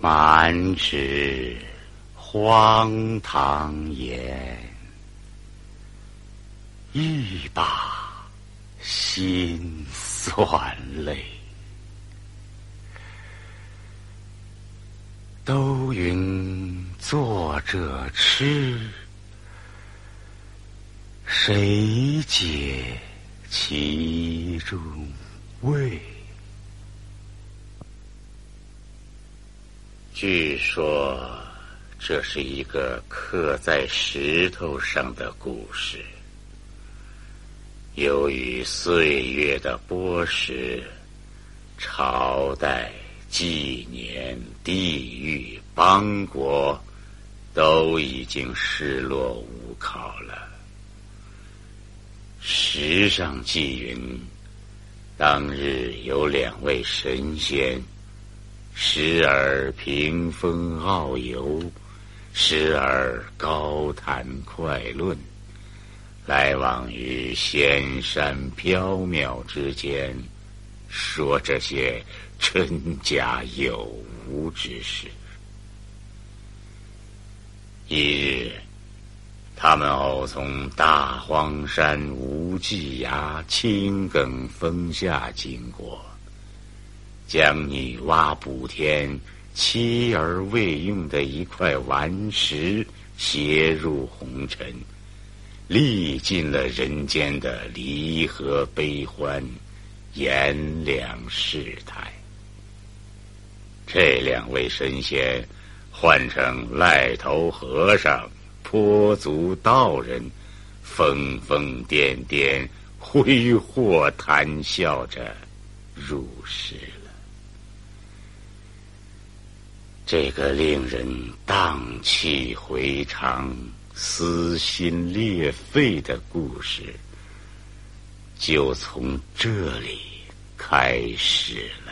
满纸荒唐言，欲把心酸泪。都云作者痴，谁解其中味？据说这是一个刻在石头上的故事。由于岁月的剥蚀，朝代、纪年、地域、邦国都已经失落无考了。史上纪云，当日有两位神仙。时而屏风傲游，时而高谈快论，来往于仙山缥缈之间，说这些真假有无之事。一日，他们偶从大荒山无际崖青埂峰下经过。将女娲补天妻儿未用的一块顽石携入红尘，历尽了人间的离合悲欢、炎凉世态。这两位神仙换成癞头和尚、泼足道人，疯疯癫癫、挥霍谈笑着入世。这个令人荡气回肠、撕心裂肺的故事，就从这里开始了。